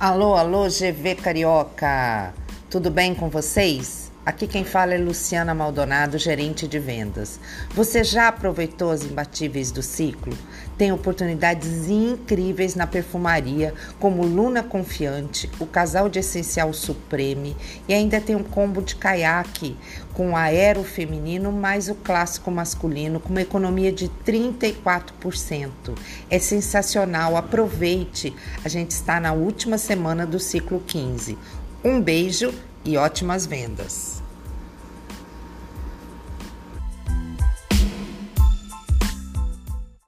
Alô, alô, GV Carioca! Tudo bem com vocês? Aqui quem fala é Luciana Maldonado, gerente de vendas. Você já aproveitou as imbatíveis do ciclo? Tem oportunidades incríveis na perfumaria, como Luna Confiante, o casal de essencial Supreme e ainda tem um combo de caiaque com aero feminino mais o clássico masculino com uma economia de 34%. É sensacional, aproveite. A gente está na última semana do ciclo 15. Um beijo e ótimas vendas.